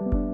you